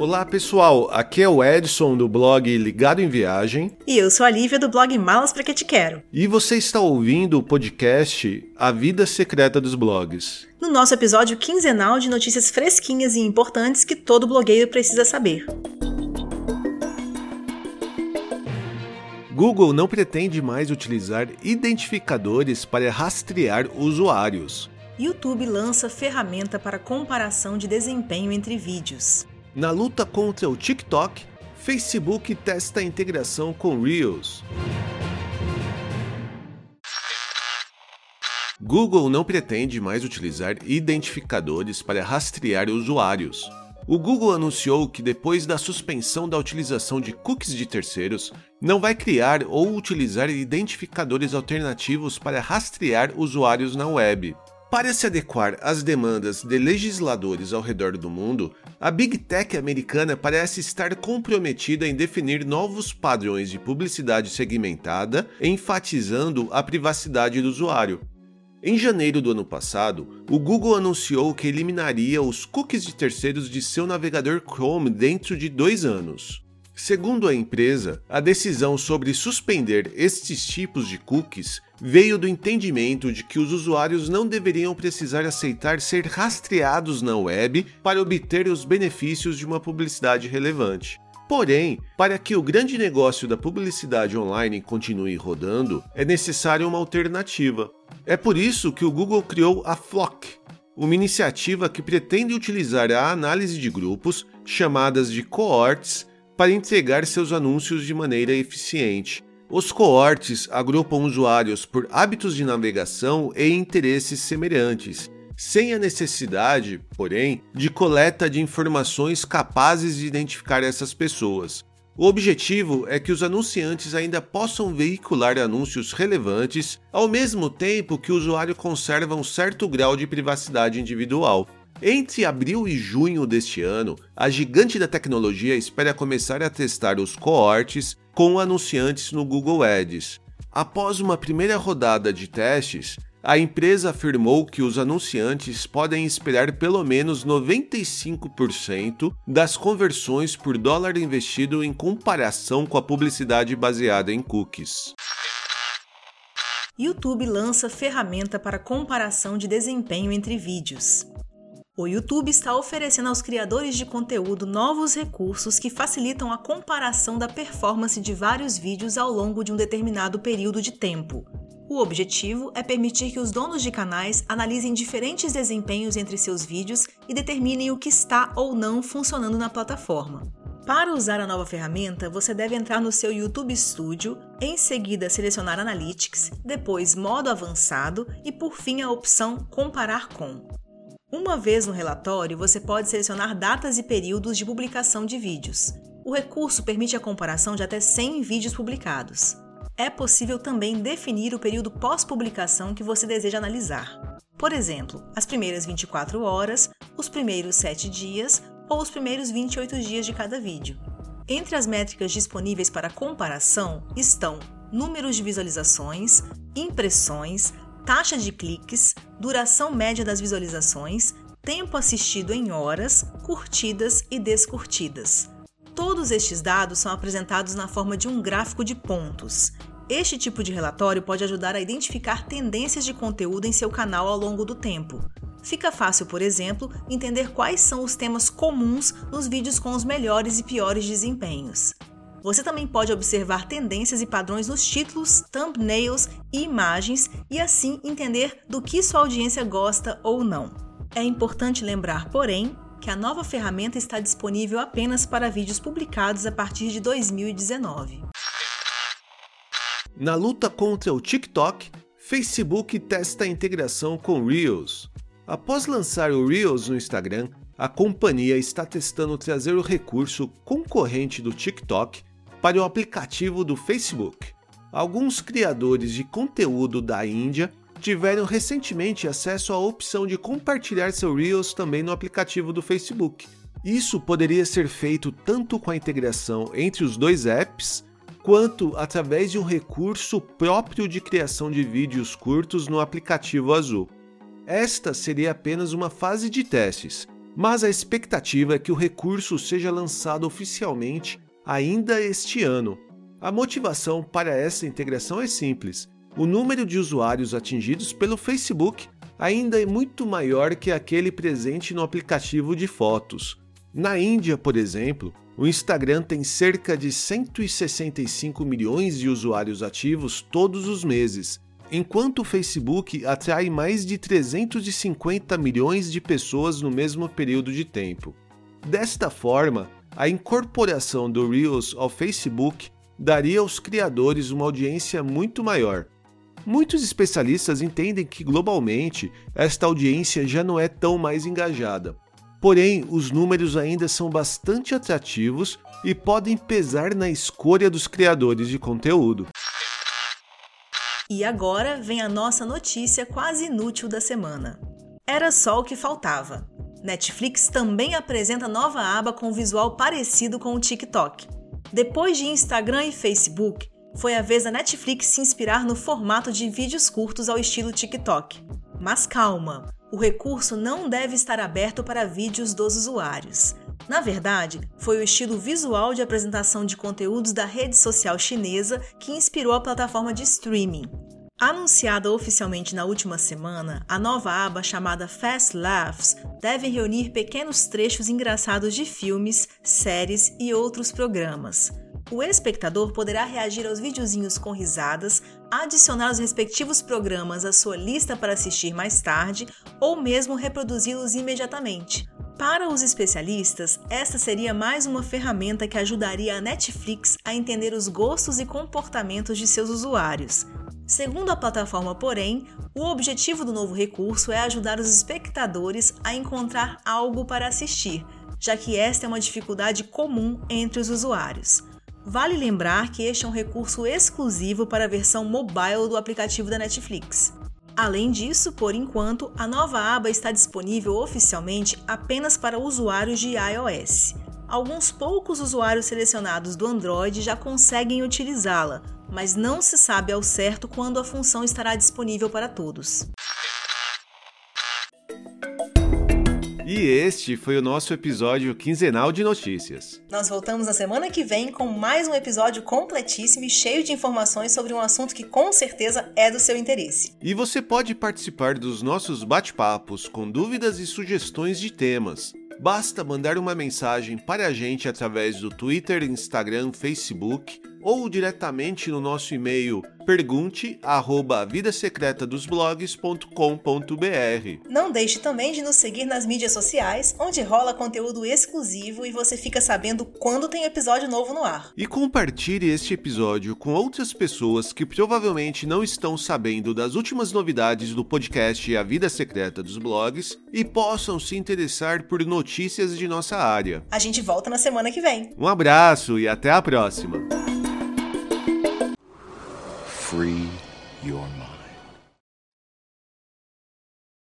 Olá pessoal, aqui é o Edson do blog Ligado em Viagem. E eu sou a Lívia do blog Malas Pra Que Te Quero. E você está ouvindo o podcast A Vida Secreta dos Blogs. No nosso episódio quinzenal de notícias fresquinhas e importantes que todo blogueiro precisa saber. Google não pretende mais utilizar identificadores para rastrear usuários. YouTube lança ferramenta para comparação de desempenho entre vídeos. Na luta contra o TikTok, Facebook testa a integração com Reels. Google não pretende mais utilizar identificadores para rastrear usuários. O Google anunciou que depois da suspensão da utilização de cookies de terceiros, não vai criar ou utilizar identificadores alternativos para rastrear usuários na web. Para se adequar às demandas de legisladores ao redor do mundo, a Big Tech americana parece estar comprometida em definir novos padrões de publicidade segmentada, enfatizando a privacidade do usuário. Em janeiro do ano passado, o Google anunciou que eliminaria os cookies de terceiros de seu navegador Chrome dentro de dois anos. Segundo a empresa, a decisão sobre suspender estes tipos de cookies veio do entendimento de que os usuários não deveriam precisar aceitar ser rastreados na web para obter os benefícios de uma publicidade relevante. Porém, para que o grande negócio da publicidade online continue rodando, é necessária uma alternativa. É por isso que o Google criou a Flock, uma iniciativa que pretende utilizar a análise de grupos, chamadas de cohorts, para entregar seus anúncios de maneira eficiente. Os coortes agrupam usuários por hábitos de navegação e interesses semelhantes, sem a necessidade, porém, de coleta de informações capazes de identificar essas pessoas. O objetivo é que os anunciantes ainda possam veicular anúncios relevantes, ao mesmo tempo que o usuário conserva um certo grau de privacidade individual. Entre abril e junho deste ano, a gigante da tecnologia espera começar a testar os cohortes com anunciantes no Google Ads. Após uma primeira rodada de testes, a empresa afirmou que os anunciantes podem esperar pelo menos 95% das conversões por dólar investido em comparação com a publicidade baseada em cookies. YouTube lança ferramenta para comparação de desempenho entre vídeos. O YouTube está oferecendo aos criadores de conteúdo novos recursos que facilitam a comparação da performance de vários vídeos ao longo de um determinado período de tempo. O objetivo é permitir que os donos de canais analisem diferentes desempenhos entre seus vídeos e determinem o que está ou não funcionando na plataforma. Para usar a nova ferramenta, você deve entrar no seu YouTube Studio, em seguida selecionar Analytics, depois Modo Avançado e por fim a opção Comparar com. Uma vez no relatório, você pode selecionar datas e períodos de publicação de vídeos. O recurso permite a comparação de até 100 vídeos publicados. É possível também definir o período pós-publicação que você deseja analisar. Por exemplo, as primeiras 24 horas, os primeiros 7 dias ou os primeiros 28 dias de cada vídeo. Entre as métricas disponíveis para comparação estão números de visualizações, impressões, taxa de cliques, duração média das visualizações, tempo assistido em horas, curtidas e descurtidas. Todos estes dados são apresentados na forma de um gráfico de pontos. Este tipo de relatório pode ajudar a identificar tendências de conteúdo em seu canal ao longo do tempo. Fica fácil, por exemplo, entender quais são os temas comuns nos vídeos com os melhores e piores desempenhos. Você também pode observar tendências e padrões nos títulos, thumbnails e imagens e assim entender do que sua audiência gosta ou não. É importante lembrar, porém, que a nova ferramenta está disponível apenas para vídeos publicados a partir de 2019. Na luta contra o TikTok, Facebook testa a integração com Reels. Após lançar o Reels no Instagram, a companhia está testando trazer o recurso concorrente do TikTok para o aplicativo do Facebook. Alguns criadores de conteúdo da Índia tiveram recentemente acesso à opção de compartilhar seu Reels também no aplicativo do Facebook. Isso poderia ser feito tanto com a integração entre os dois apps, quanto através de um recurso próprio de criação de vídeos curtos no aplicativo azul. Esta seria apenas uma fase de testes, mas a expectativa é que o recurso seja lançado oficialmente ainda este ano. A motivação para essa integração é simples. O número de usuários atingidos pelo Facebook ainda é muito maior que aquele presente no aplicativo de fotos. Na Índia, por exemplo, o Instagram tem cerca de 165 milhões de usuários ativos todos os meses, enquanto o Facebook atrai mais de 350 milhões de pessoas no mesmo período de tempo. Desta forma, a incorporação do Reels ao Facebook daria aos criadores uma audiência muito maior. Muitos especialistas entendem que globalmente esta audiência já não é tão mais engajada, Porém, os números ainda são bastante atrativos e podem pesar na escolha dos criadores de conteúdo. E agora vem a nossa notícia quase inútil da semana. Era só o que faltava. Netflix também apresenta nova aba com visual parecido com o TikTok. Depois de Instagram e Facebook, foi a vez da Netflix se inspirar no formato de vídeos curtos ao estilo TikTok. Mas calma, o recurso não deve estar aberto para vídeos dos usuários. Na verdade, foi o estilo visual de apresentação de conteúdos da rede social chinesa que inspirou a plataforma de streaming. Anunciada oficialmente na última semana, a nova aba chamada Fast Laughs deve reunir pequenos trechos engraçados de filmes, séries e outros programas. O espectador poderá reagir aos videozinhos com risadas, adicionar os respectivos programas à sua lista para assistir mais tarde ou mesmo reproduzi-los imediatamente. Para os especialistas, esta seria mais uma ferramenta que ajudaria a Netflix a entender os gostos e comportamentos de seus usuários. Segundo a plataforma, porém, o objetivo do novo recurso é ajudar os espectadores a encontrar algo para assistir, já que esta é uma dificuldade comum entre os usuários. Vale lembrar que este é um recurso exclusivo para a versão mobile do aplicativo da Netflix. Além disso, por enquanto, a nova aba está disponível oficialmente apenas para usuários de iOS. Alguns poucos usuários selecionados do Android já conseguem utilizá-la, mas não se sabe ao certo quando a função estará disponível para todos. E este foi o nosso episódio quinzenal de notícias. Nós voltamos na semana que vem com mais um episódio completíssimo e cheio de informações sobre um assunto que com certeza é do seu interesse. E você pode participar dos nossos bate-papos com dúvidas e sugestões de temas. Basta mandar uma mensagem para a gente através do Twitter, Instagram, Facebook ou diretamente no nosso e-mail pergunte@vidasecretadosblogs.com.br. Não deixe também de nos seguir nas mídias sociais, onde rola conteúdo exclusivo e você fica sabendo quando tem episódio novo no ar. E compartilhe este episódio com outras pessoas que provavelmente não estão sabendo das últimas novidades do podcast A Vida Secreta dos Blogs e possam se interessar por notícias de nossa área. A gente volta na semana que vem. Um abraço e até a próxima. Free your.